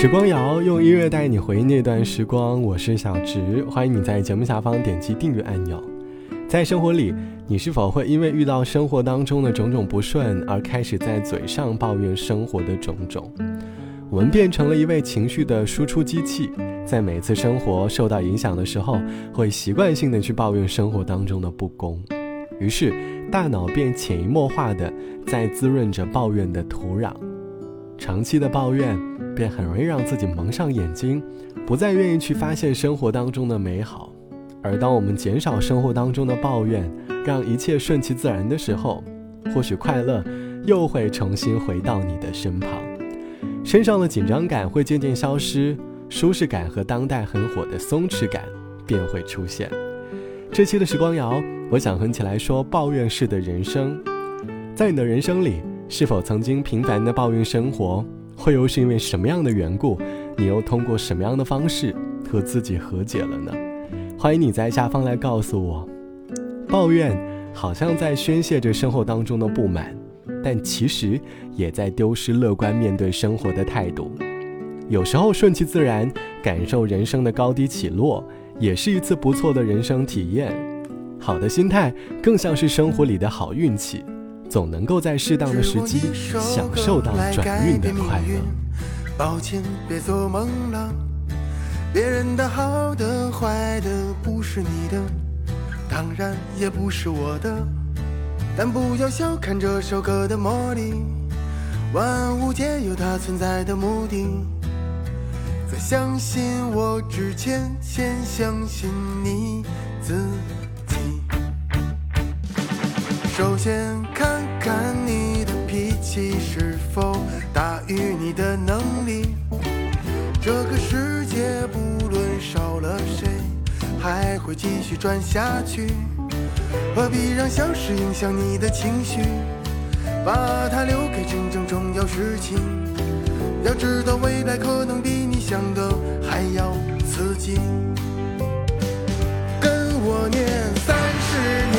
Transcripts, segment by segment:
时光谣用音乐带你回忆那段时光，我是小植，欢迎你在节目下方点击订阅按钮。在生活里，你是否会因为遇到生活当中的种种不顺而开始在嘴上抱怨生活的种种？我们变成了一位情绪的输出机器，在每次生活受到影响的时候，会习惯性的去抱怨生活当中的不公，于是大脑便潜移默化的在滋润着抱怨的土壤。长期的抱怨，便很容易让自己蒙上眼睛，不再愿意去发现生活当中的美好。而当我们减少生活当中的抱怨，让一切顺其自然的时候，或许快乐又会重新回到你的身旁，身上的紧张感会渐渐消失，舒适感和当代很火的松弛感便会出现。这期的时光谣，我想哼起来说抱怨式的人生，在你的人生里。是否曾经频繁的抱怨生活，会又是因为什么样的缘故？你又通过什么样的方式和自己和解了呢？欢迎你在下方来告诉我。抱怨好像在宣泄着生活当中的不满，但其实也在丢失乐观面对生活的态度。有时候顺其自然，感受人生的高低起落，也是一次不错的人生体验。好的心态更像是生活里的好运气。总能够在适当的时机享受到转运的快乐。抱歉，别做梦了。别人的好的坏的不是你的，当然也不是我的。但不要小看这首歌的魔力，万物皆有它存在的目的。在相信我之前，先相信你自己。首先看看你的脾气是否大于你的能力。这个世界不论少了谁，还会继续转下去。何必让小事影响你的情绪？把它留给真正重要事情。要知道未来可能比你想的还要刺激。跟我念三十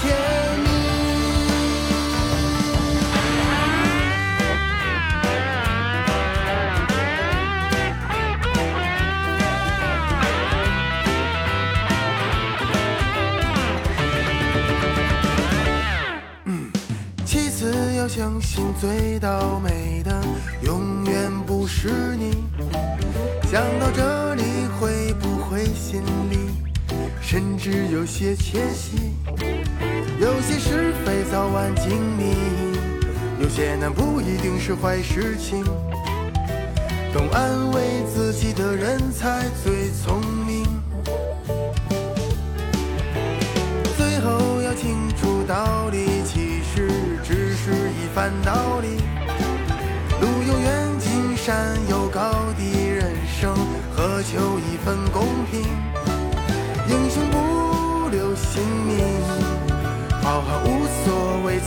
甜蜜。其次要相信最倒霉的永远不是你。想到这里，会不会心里甚至有些窃喜？有些是非早晚经历，有些难不一定是坏事情。懂安慰自己的人才最聪明。最后要清楚道理。其实只是一番道理，路有远近，山有高低，人生何求一份公平？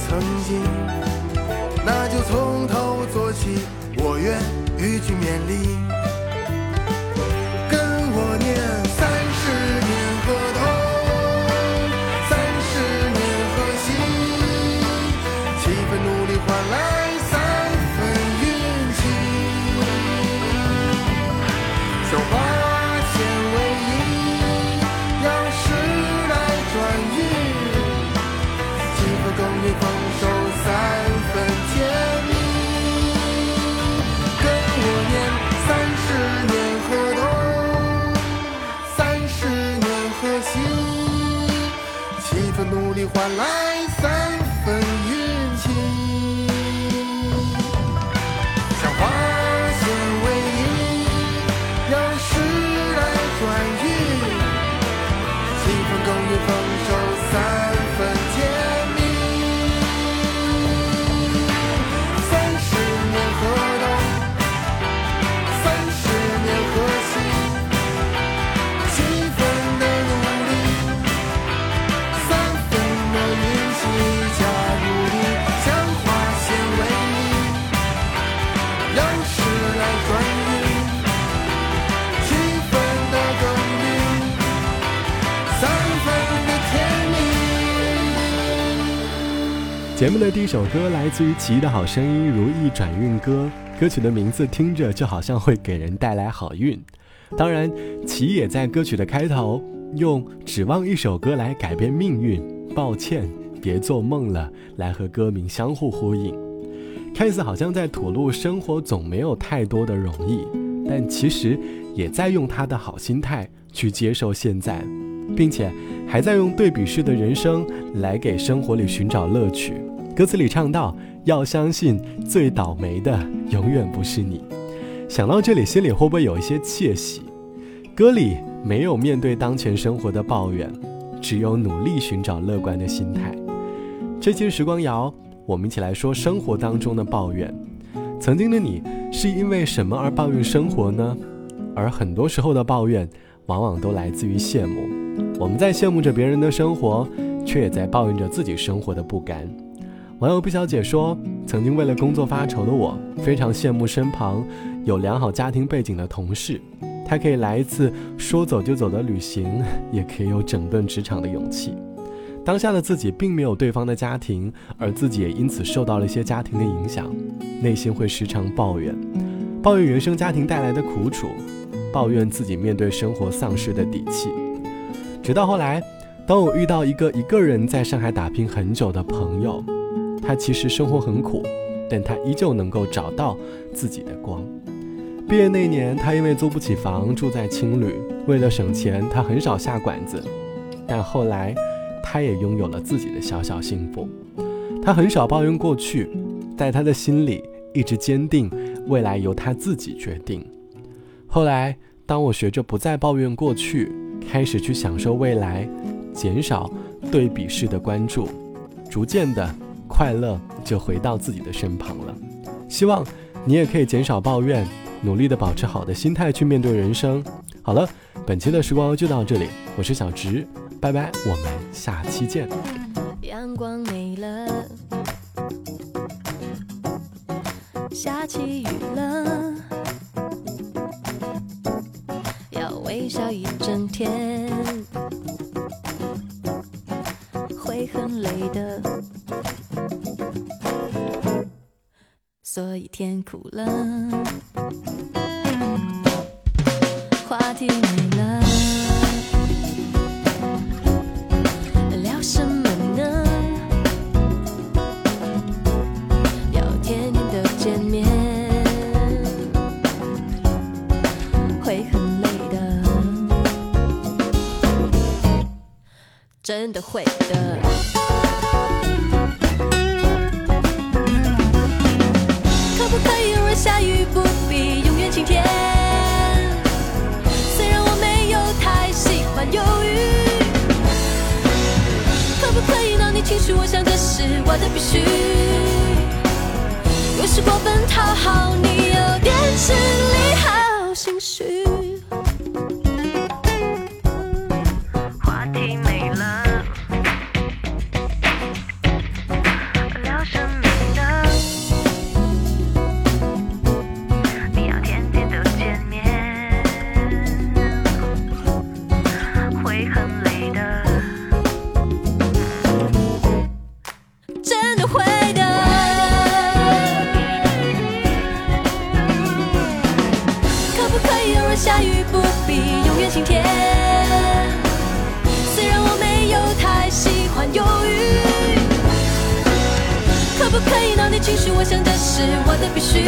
曾经。那就从头做起，我愿与君勉励。换来节目的第一首歌来自于奇的好声音《如意转运歌》，歌曲的名字听着就好像会给人带来好运。当然，奇也在歌曲的开头用“指望一首歌来改变命运”，抱歉，别做梦了，来和歌名相互呼应。看似好像在吐露生活总没有太多的容易，但其实也在用他的好心态去接受现在，并且还在用对比式的人生来给生活里寻找乐趣。歌词里唱到：“要相信，最倒霉的永远不是你。”想到这里，心里会不会有一些窃喜？歌里没有面对当前生活的抱怨，只有努力寻找乐观的心态。这期时光谣，我们一起来说生活当中的抱怨。曾经的你是因为什么而抱怨生活呢？而很多时候的抱怨，往往都来自于羡慕。我们在羡慕着别人的生活，却也在抱怨着自己生活的不甘。网友毕小姐说：“曾经为了工作发愁的我，非常羡慕身旁有良好家庭背景的同事。他可以来一次说走就走的旅行，也可以有整顿职场的勇气。当下的自己并没有对方的家庭，而自己也因此受到了一些家庭的影响，内心会时常抱怨，抱怨原生家庭带来的苦楚，抱怨自己面对生活丧失的底气。直到后来，当我遇到一个一个人在上海打拼很久的朋友。”他其实生活很苦，但他依旧能够找到自己的光。毕业那年，他因为租不起房，住在青旅。为了省钱，他很少下馆子。但后来，他也拥有了自己的小小幸福。他很少抱怨过去，在他的心里一直坚定，未来由他自己决定。后来，当我学着不再抱怨过去，开始去享受未来，减少对比式的关注，逐渐的。快乐就回到自己的身旁了。希望你也可以减少抱怨，努力的保持好的心态去面对人生。好了，本期的时光就到这里，我是小植，拜拜，我们下期见。微笑一整天，会很累的。所以天苦了，话题没了，会的可不可以偶尔。下雨不必永远晴天。虽然我没有太喜欢忧郁，可不可以让你情绪？我想这是我的必须。越是过分讨好你，有点吃力，好情绪，我想这是我的必须。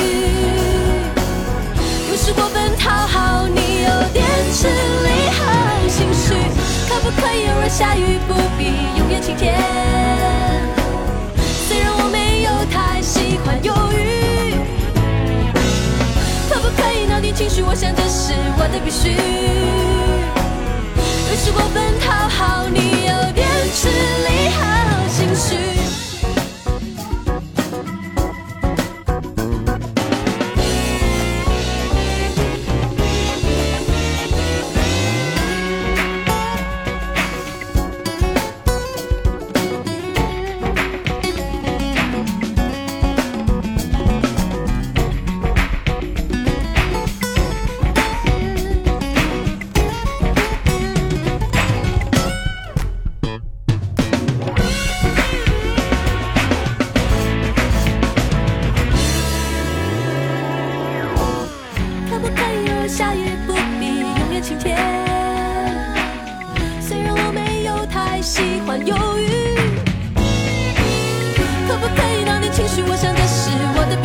有时过分讨好你，有点吃力，好心虚。可不可以偶尔下雨，不必永远晴天？虽然我没有太喜欢忧郁，可不可以闹点情绪？我想这是我的必须。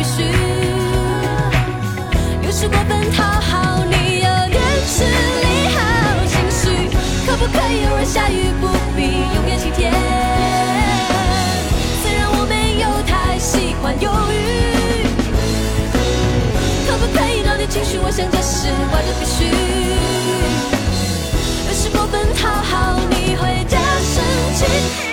必须。有时过分讨好你，有点吃力，好心虚。可不可以偶尔下雨不必永远晴天？虽然我没有太喜欢犹豫，可不可以让点情绪？我想这是我的必须。有时过分讨好你，会加深。